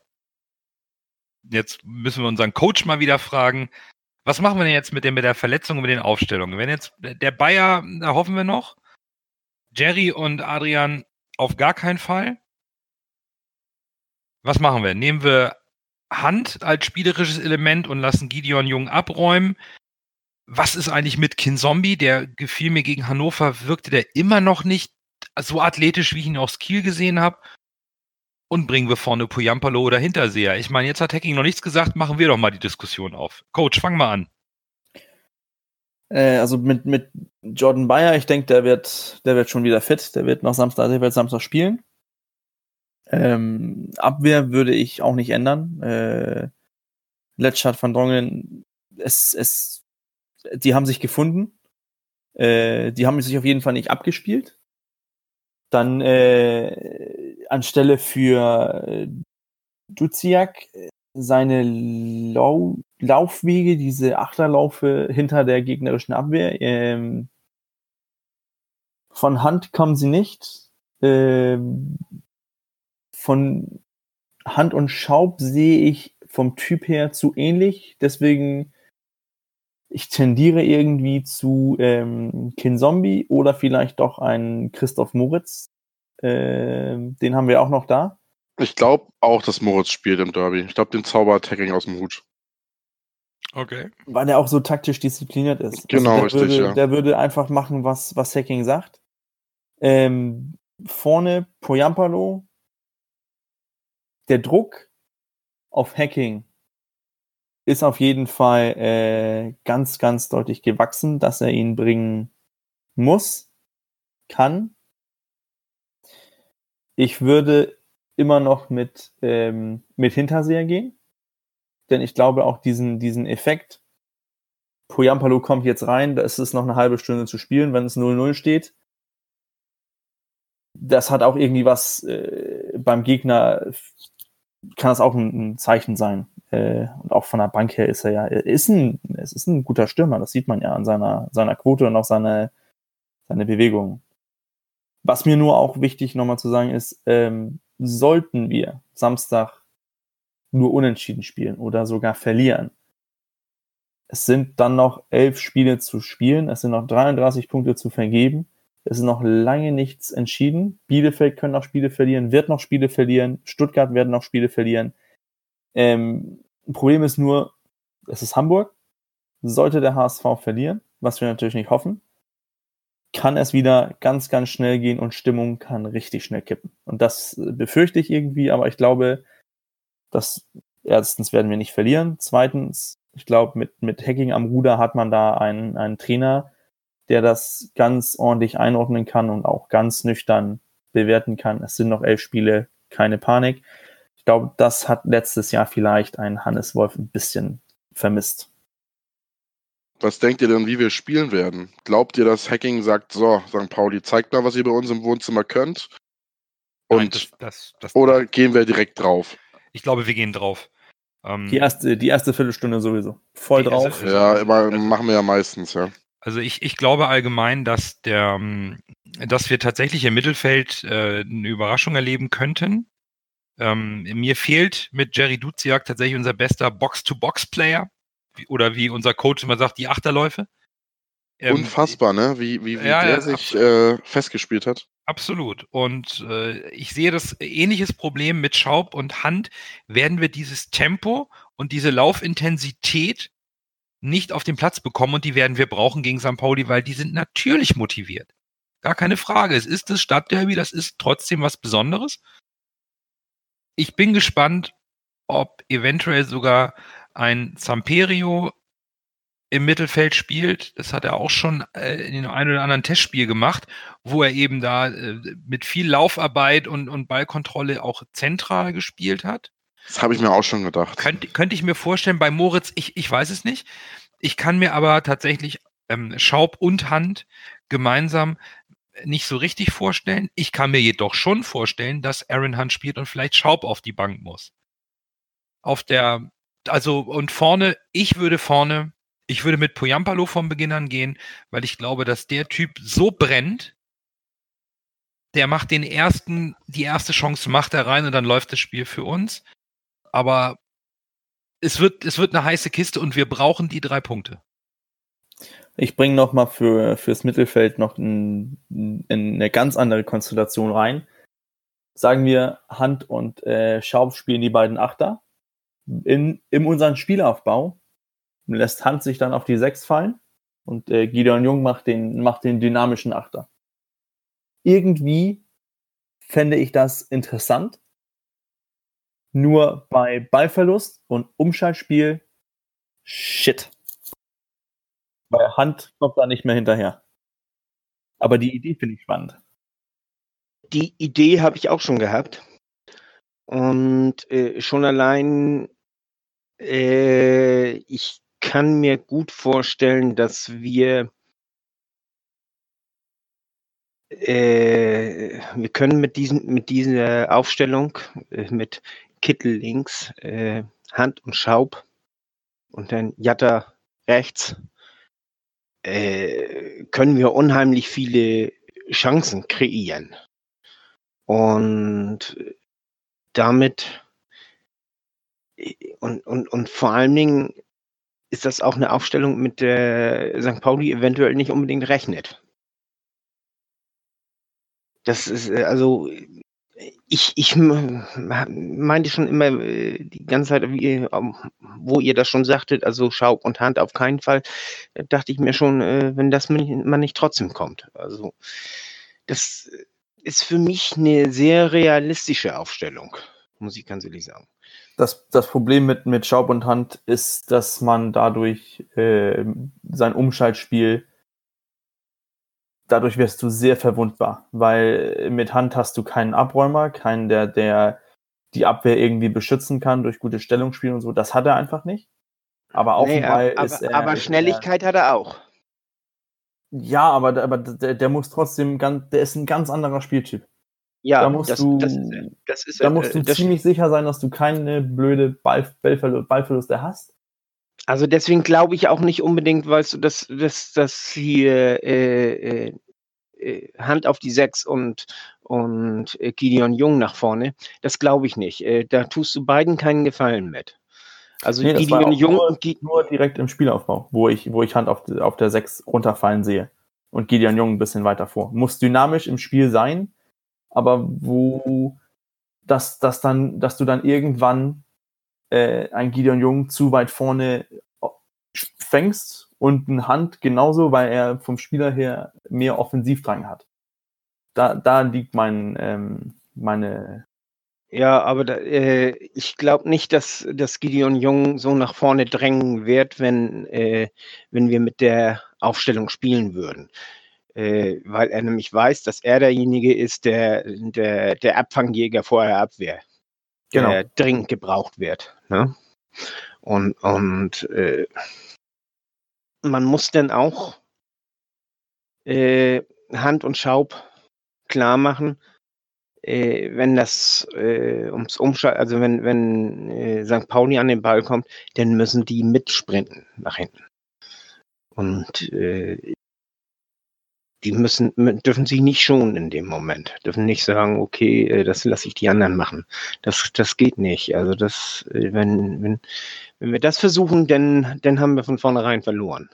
jetzt müssen wir unseren Coach mal wieder fragen, was machen wir denn jetzt mit, dem, mit der Verletzung und mit den Aufstellungen? Wenn jetzt der Bayer, da hoffen wir noch, Jerry und Adrian auf gar keinen Fall. Was machen wir? Nehmen wir Hand als spielerisches Element und lassen Gideon Jung abräumen? Was ist eigentlich mit Kinzombie? Der gefiel mir gegen Hannover, wirkte der immer noch nicht so athletisch, wie ich ihn aus Kiel gesehen habe. Und bringen wir vorne Puyampalo oder Hinterseher. Ich meine, jetzt hat Hacking noch nichts gesagt, machen wir doch mal die Diskussion auf. Coach, fang mal an.
Äh, also mit, mit Jordan Bayer, ich denke, der wird, der wird schon wieder fit. Der wird noch Samstag, der wird Samstag spielen. Ähm, Abwehr würde ich auch nicht ändern. Äh, Letschert van Drongen, es, es, die haben sich gefunden. Äh, die haben sich auf jeden Fall nicht abgespielt. Dann äh, anstelle für äh, Duziak seine Lau Laufwege, diese Achterlaufe hinter der gegnerischen Abwehr. Ähm, von Hand kommen sie nicht. Ähm, von Hand und Schaub sehe ich vom Typ her zu ähnlich. Deswegen, ich tendiere irgendwie zu ähm, Zombie oder vielleicht doch ein Christoph Moritz. Ähm, den haben wir auch noch da.
Ich glaube auch, dass Moritz spielt im Derby. Ich glaube, den zaubert Hacking aus dem Hut.
Okay.
Weil er auch so taktisch diszipliniert ist.
Genau,
also der
richtig,
würde,
ja.
Der würde einfach machen, was, was Hacking sagt. Ähm, vorne Poyampalo, der Druck auf Hacking ist auf jeden Fall äh, ganz, ganz deutlich gewachsen, dass er ihn bringen muss, kann. Ich würde immer noch mit, ähm, mit Hinterseher gehen, denn ich glaube auch diesen, diesen Effekt, Poyampalo kommt jetzt rein, da ist es noch eine halbe Stunde zu spielen, wenn es 0-0 steht. Das hat auch irgendwie was äh, beim Gegner kann das auch ein, ein Zeichen sein. Äh, und auch von der Bank her ist er ja, er ist ein, es ist ein guter Stürmer, das sieht man ja an seiner, seiner Quote und auch seine, seine Bewegung. Was mir nur auch wichtig nochmal zu sagen ist, ähm, sollten wir Samstag nur unentschieden spielen oder sogar verlieren, es sind dann noch elf Spiele zu spielen, es sind noch 33 Punkte zu vergeben. Es ist noch lange nichts entschieden. Bielefeld können noch Spiele verlieren, wird noch Spiele verlieren. Stuttgart werden noch Spiele verlieren. Ähm, Problem ist nur, es ist Hamburg. Sollte der HSV verlieren, was wir natürlich nicht hoffen, kann es wieder ganz, ganz schnell gehen und Stimmung kann richtig schnell kippen. Und das befürchte ich irgendwie, aber ich glaube, dass erstens werden wir nicht verlieren. Zweitens, ich glaube, mit, mit Hacking am Ruder hat man da einen, einen Trainer, der das ganz ordentlich einordnen kann und auch ganz nüchtern bewerten kann. Es sind noch elf Spiele, keine Panik. Ich glaube, das hat letztes Jahr vielleicht ein Hannes Wolf ein bisschen vermisst.
Was denkt ihr denn, wie wir spielen werden? Glaubt ihr, dass Hacking sagt, so, St. Pauli, zeigt mal, was ihr bei uns im Wohnzimmer könnt? Und,
Nein, das, das, das,
oder gehen wir direkt drauf?
Ich glaube, wir gehen drauf. Ähm,
Die erste, die erste Viertelstunde sowieso. Voll drauf.
Ja, immer,
Also-
machen wir ja meistens, ja.
Also ich, ich glaube allgemein, dass der, ähm, dass wir tatsächlich im Mittelfeld äh, eine Überraschung erleben könnten. Ähm, mir fehlt mit Jerry Duziak tatsächlich unser bester Box-to-Box-Player. Oder wie unser Coach immer sagt, die Achterläufe. Ähm,
Unfassbar, ne? Wie, wie, wie
ja,
der
ja,
sich äh, festgespielt hat.
Absolut. Und äh, ich sehe das ähnliches Problem mit Schaub und Hand. Werden wir dieses Tempo und diese Laufintensität nicht auf den Platz bekommen und die werden wir brauchen gegen St. Pauli, weil die sind natürlich motiviert. Gar keine Frage. Es ist das Stadtderby, das ist trotzdem was Besonderes. Ich bin gespannt, ob eventuell sogar ein Zamperio im Mittelfeld spielt. Das hat er auch schon äh, in dem einen oder anderen Testspiel gemacht, wo er eben da äh, mit viel Laufarbeit und, und Ballkontrolle auch zentral gespielt hat.
Das habe ich mir auch schon gedacht.
Könnte, könnte ich mir vorstellen, bei Moritz, ich, ich weiß es nicht. Ich kann mir aber tatsächlich ähm, Schaub und Hand gemeinsam nicht so richtig vorstellen. Ich kann mir jedoch schon vorstellen, dass Aaron Hunt spielt und vielleicht Schaub auf die Bank muss. Auf der, also und vorne, ich würde vorne, ich würde mit Poyampalo vom Beginn an gehen, weil ich glaube, dass der Typ so brennt, der macht den ersten, die erste Chance macht er rein und dann läuft das Spiel für uns. Aber es wird, es wird eine heiße Kiste und wir brauchen die drei Punkte.
Ich bringe noch mal für fürs Mittelfeld noch ein, eine ganz andere Konstellation rein. Sagen wir, Hand und äh, Schaub spielen die beiden Achter. In, in unserem Spielaufbau lässt Hand sich dann auf die Sechs fallen und äh, Gideon Jung macht den, macht den dynamischen Achter. Irgendwie fände ich das interessant. Nur bei Ballverlust und Umschaltspiel, shit. Bei Hand kommt da nicht mehr hinterher. Aber die Idee finde ich spannend.
Die Idee habe ich auch schon gehabt. Und äh, schon allein, äh, ich kann mir gut vorstellen, dass wir äh, wir können mit diesen mit dieser Aufstellung äh, mit Kittel links, äh, Hand und Schaub und dann Jatta rechts äh, können wir unheimlich viele Chancen kreieren. Und damit und, und, und vor allen Dingen ist das auch eine Aufstellung, mit der St. Pauli eventuell nicht unbedingt rechnet. Das ist äh, also ich, ich meinte schon immer äh, die ganze Zeit, wie, ähm, wo ihr das schon sagtet, also Schaub und Hand auf keinen Fall, äh, dachte ich mir schon, wenn das man nicht trotzdem kommt. Also das ist für mich eine sehr realistische Aufstellung, muss ich ganz ehrlich sagen.
Das, das Problem mit, mit Schaub und Hand ist, dass man dadurch äh, sein Umschaltspiel dadurch wirst du sehr verwundbar, weil mit Hand hast du keinen Abräumer, keinen, der, der die Abwehr irgendwie beschützen kann durch gute Stellungsspiel und so. Das hat er einfach nicht. Aber auch nee,
aber, ist er, aber Schnelligkeit er, hat er auch.
Ja, aber, aber der, der muss trotzdem ganz, der ist ein ganz anderer Spieltyp.
Ja,
da musst das, du, das, das ist, da musst du ziemlich sicher sein, dass du keine blöde Ball, Ballverlust, Ballverluste hast.
Also deswegen glaube ich auch nicht unbedingt, weißt du, dass, dass, dass hier äh, äh, äh Hand auf die Sechs und, und äh, Gideon Jung nach vorne, das glaube ich nicht. Äh, da tust du beiden keinen Gefallen mit.
Also nee, Gideon Jung nur, nur, direkt im Spielaufbau, wo ich, wo ich Hand auf, auf der Sechs runterfallen sehe. Und Gideon Jung ein bisschen weiter vor. Muss dynamisch im Spiel sein, aber wo dass, dass dann, dass du dann irgendwann äh, ein Gideon Jung zu weit vorne äh, fängst und ein Hand genauso, weil er vom Spieler her mehr Offensivdrang hat. Da, da liegt mein, ähm, meine.
Ja, aber da, äh, ich glaube nicht, dass, dass Gideon Jung so nach vorne drängen wird, wenn, äh, wenn wir mit der Aufstellung spielen würden. Äh, weil er nämlich weiß, dass er derjenige ist, der, der, der Abfangjäger vor der Abwehr genau. der dringend gebraucht wird. Ne? Und, und äh, man muss dann auch äh, Hand und Schaub klar machen, äh, wenn das äh, ums Umschalten, also wenn, wenn äh, St. Pauli an den Ball kommt, dann müssen die mitsprinten nach hinten. Und äh, die müssen, dürfen sich nicht schonen in dem Moment. Dürfen nicht sagen, okay, äh, das lasse ich die anderen machen. Das, das geht nicht. Also das, äh, wenn, wenn, wenn wir das versuchen, dann, dann haben wir von vornherein verloren.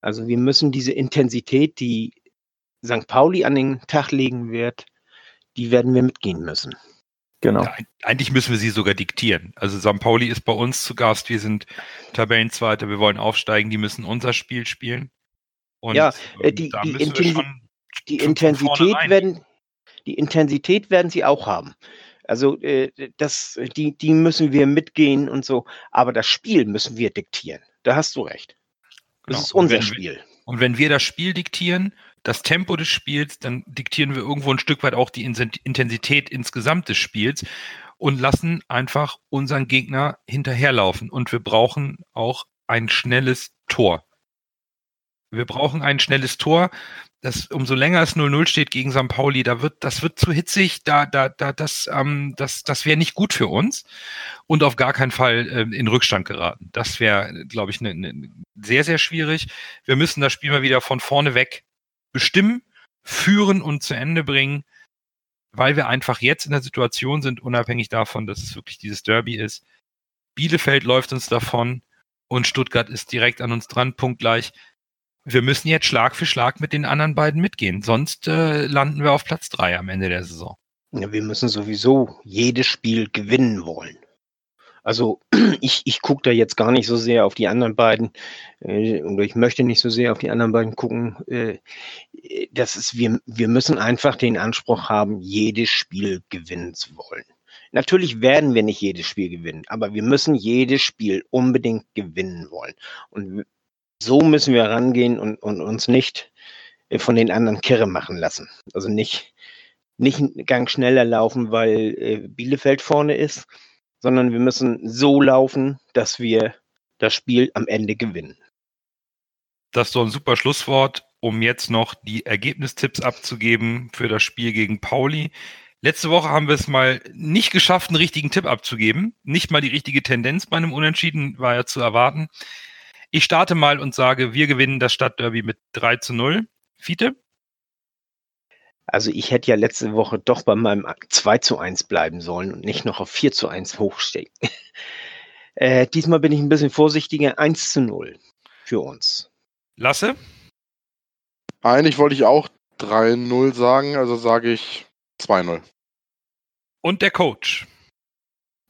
Also wir müssen diese Intensität, die St. Pauli an den Tag legen wird, die werden wir mitgehen müssen.
Genau. Ja, eigentlich müssen wir sie sogar diktieren. Also St. Pauli ist bei uns zu Gast, wir sind Tabellenzweiter, wir wollen aufsteigen, die müssen unser Spiel spielen.
Und, ja, äh, die, die, Intensi die Intensität werden, die Intensität werden sie auch haben. Also äh, das, die, die müssen wir mitgehen und so. Aber das Spiel müssen wir diktieren. Da hast du recht. Das genau. ist unser Spiel.
Wir, und wenn wir das Spiel diktieren, das Tempo des Spiels, dann diktieren wir irgendwo ein Stück weit auch die Intensität insgesamt des Spiels. und lassen einfach unseren Gegner hinterherlaufen. Und wir brauchen auch ein schnelles Tor. Wir brauchen ein schnelles Tor. Das, umso länger es 0-0 steht gegen St. Pauli, da wird, das wird zu hitzig, da, da, da, das, ähm, das, das wäre nicht gut für uns und auf gar keinen Fall äh, in Rückstand geraten. Das wäre, glaube ich, ne, ne, sehr, sehr schwierig. Wir müssen das Spiel mal wieder von vorne weg bestimmen, führen und zu Ende bringen, weil wir einfach jetzt in der Situation sind, unabhängig davon, dass es wirklich dieses Derby ist. Bielefeld läuft uns davon und Stuttgart ist direkt an uns dran, punktgleich wir müssen jetzt Schlag für Schlag mit den anderen beiden mitgehen. Sonst äh, landen wir auf Platz drei am Ende der Saison.
Ja, wir müssen sowieso jedes Spiel gewinnen wollen. Also ich, ich gucke da jetzt gar nicht so sehr auf die anderen beiden, äh, oder ich möchte nicht so sehr auf die anderen beiden gucken. Äh, das ist, wir, wir müssen einfach den Anspruch haben, jedes Spiel gewinnen zu wollen. Natürlich werden wir nicht jedes Spiel gewinnen, aber wir müssen jedes Spiel unbedingt gewinnen wollen. Und so müssen wir rangehen und, und uns nicht äh, von den anderen kirre machen lassen. Also nicht, nicht einen Gang schneller laufen, weil äh, Bielefeld vorne ist, sondern wir müssen so laufen, dass wir das Spiel am Ende gewinnen.
Das ist so ein super Schlusswort, um jetzt noch die Ergebnistipps abzugeben für das Spiel gegen Pauli. Letzte Woche haben wir es mal nicht geschafft, einen richtigen Tipp abzugeben. Nicht mal die richtige Tendenz bei einem Unentschieden war ja zu erwarten. Ich starte mal und sage, wir gewinnen das Stadtderby mit 3 zu 0. Fiete?
Also ich hätte ja letzte Woche doch bei meinem 2 zu 1 bleiben sollen und nicht noch auf 4 zu 1 hochsteigen. äh, diesmal bin ich ein bisschen vorsichtiger. 1 zu 0 für uns.
Lasse?
Eigentlich wollte ich auch 3-0 sagen, also sage ich 2-0.
Und der Coach?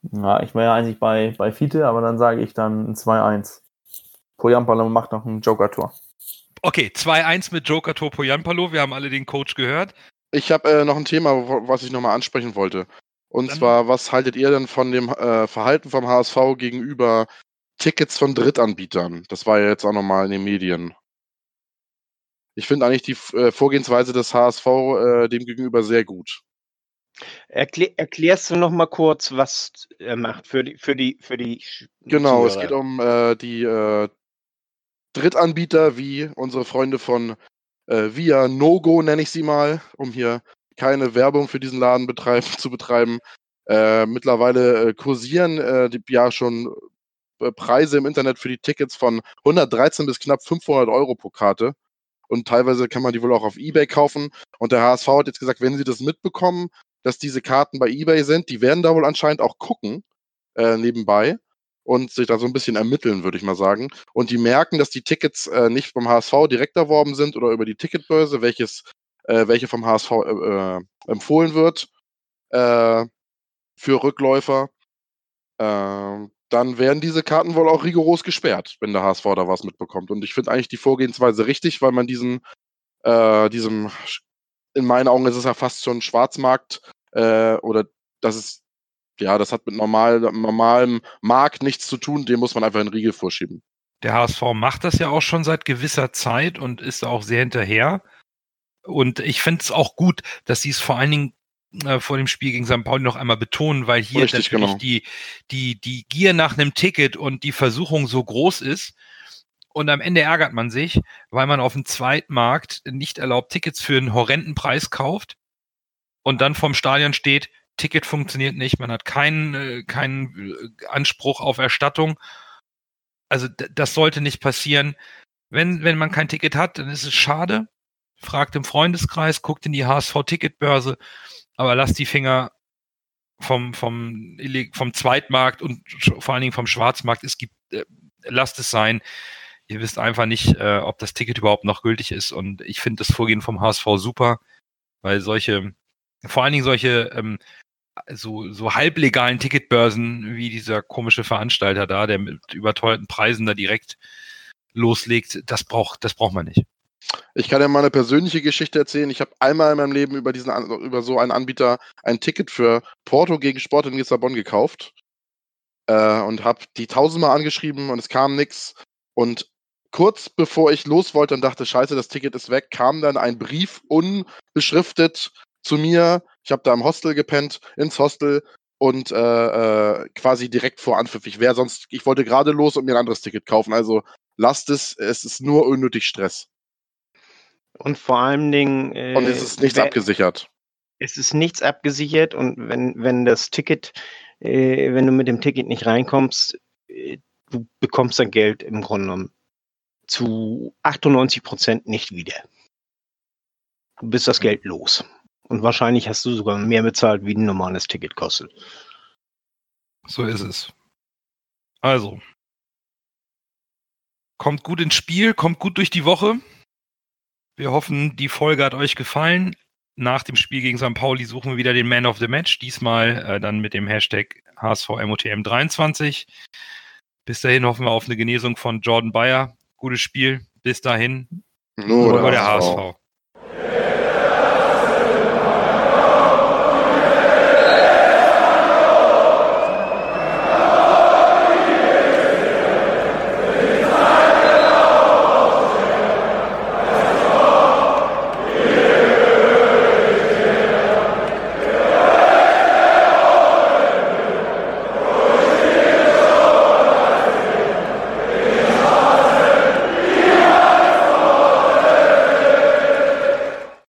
Ja, ich war ja eigentlich bei, bei Fiete, aber dann sage ich dann 2-1. Poyampalo macht noch ein Joker-Tor.
Okay, 2-1 mit Joker-Tor Poyampalo. Wir haben alle den Coach gehört.
Ich habe äh, noch ein Thema, was ich nochmal ansprechen wollte. Und Dann zwar, was haltet ihr denn von dem äh, Verhalten vom HSV gegenüber Tickets von Drittanbietern? Das war ja jetzt auch nochmal in den Medien. Ich finde eigentlich die äh, Vorgehensweise des HSV äh, dem gegenüber sehr gut.
Erklär, erklärst du noch mal kurz, was er macht für die für die für die
Genau, Zuhörer. es geht um äh, die äh, Drittanbieter wie unsere Freunde von äh, Via No-Go, nenne ich sie mal, um hier keine Werbung für diesen Laden betreiben, zu betreiben. Äh, mittlerweile äh, kursieren äh, die, ja schon äh, Preise im Internet für die Tickets von 113 bis knapp 500 Euro pro Karte. Und teilweise kann man die wohl auch auf Ebay kaufen. Und der HSV hat jetzt gesagt, wenn sie das mitbekommen, dass diese Karten bei Ebay sind, die werden da wohl anscheinend auch gucken, äh, nebenbei und sich da so ein bisschen ermitteln, würde ich mal sagen. Und die merken, dass die Tickets äh, nicht vom HSV direkt erworben sind oder über die Ticketbörse, welches, äh, welche vom HSV äh, äh, empfohlen wird äh, für Rückläufer. Ähm, dann werden diese Karten wohl auch rigoros gesperrt, wenn der HSV da was mitbekommt. Und ich finde eigentlich die Vorgehensweise richtig, weil man diesen, äh, diesem, in meinen Augen ist es ja fast schon Schwarzmarkt oder das ist ja, das hat mit normal, normalem Markt nichts zu tun, dem muss man einfach einen Riegel vorschieben.
Der HSV macht das ja auch schon seit gewisser Zeit und ist auch sehr hinterher. Und ich finde es auch gut, dass sie es vor allen Dingen äh, vor dem Spiel gegen St. Pauli noch einmal betonen, weil hier
Richtig,
natürlich
genau.
die, die, die Gier nach einem Ticket und die Versuchung so groß ist. Und am Ende ärgert man sich, weil man auf dem Zweitmarkt nicht erlaubt Tickets für einen horrenden Preis kauft und dann vom Stadion steht, Ticket funktioniert nicht, man hat keinen, äh, keinen äh, Anspruch auf Erstattung. Also das sollte nicht passieren. Wenn, wenn man kein Ticket hat, dann ist es schade. Fragt im Freundeskreis, guckt in die HSV-Ticketbörse, aber lasst die Finger vom, vom, vom Zweitmarkt und vor allen Dingen vom Schwarzmarkt. Es gibt, äh, lasst es sein. Ihr wisst einfach nicht, äh, ob das Ticket überhaupt noch gültig ist. Und ich finde das Vorgehen vom HSV super, weil solche, vor allen Dingen solche ähm, so, so halblegalen Ticketbörsen wie dieser komische Veranstalter da, der mit überteuerten Preisen da direkt loslegt, das braucht, das braucht man nicht.
Ich kann ja mal eine persönliche Geschichte erzählen. Ich habe einmal in meinem Leben über diesen über so einen Anbieter ein Ticket für Porto gegen Sport in Lissabon gekauft äh, und habe die tausendmal angeschrieben und es kam nichts. Und kurz bevor ich los wollte und dachte, scheiße, das Ticket ist weg, kam dann ein Brief unbeschriftet zu mir. Ich habe da im Hostel gepennt, ins Hostel. und äh, äh, quasi direkt vor Anpfiff. Ich wäre sonst, ich wollte gerade los und mir ein anderes Ticket kaufen. Also lasst es, es ist nur unnötig Stress.
Und vor allen Dingen. Äh,
Und es ist nichts
wer-
abgesichert.
Es ist nichts abgesichert und wenn, wenn das Ticket, äh, wenn du mit dem Ticket nicht reinkommst, äh, du bekommst dein Geld im Grunde genommen zu 98 Prozent nicht wieder. Du bist das Geld los. Und wahrscheinlich hast du sogar mehr bezahlt, wie ein normales Ticket kostet.
So ist es. Also. Kommt gut ins Spiel, kommt gut durch die Woche. Wir hoffen, die Folge hat euch gefallen. Nach dem Spiel gegen St. Pauli suchen wir wieder den Man of the Match. Diesmal äh, dann mit dem Hashtag HSVMOTM23. Bis dahin hoffen wir auf eine Genesung von Jordan Bayer. Gutes Spiel. Bis dahin.
Nur
Nur
der
der
HSV.
HSV.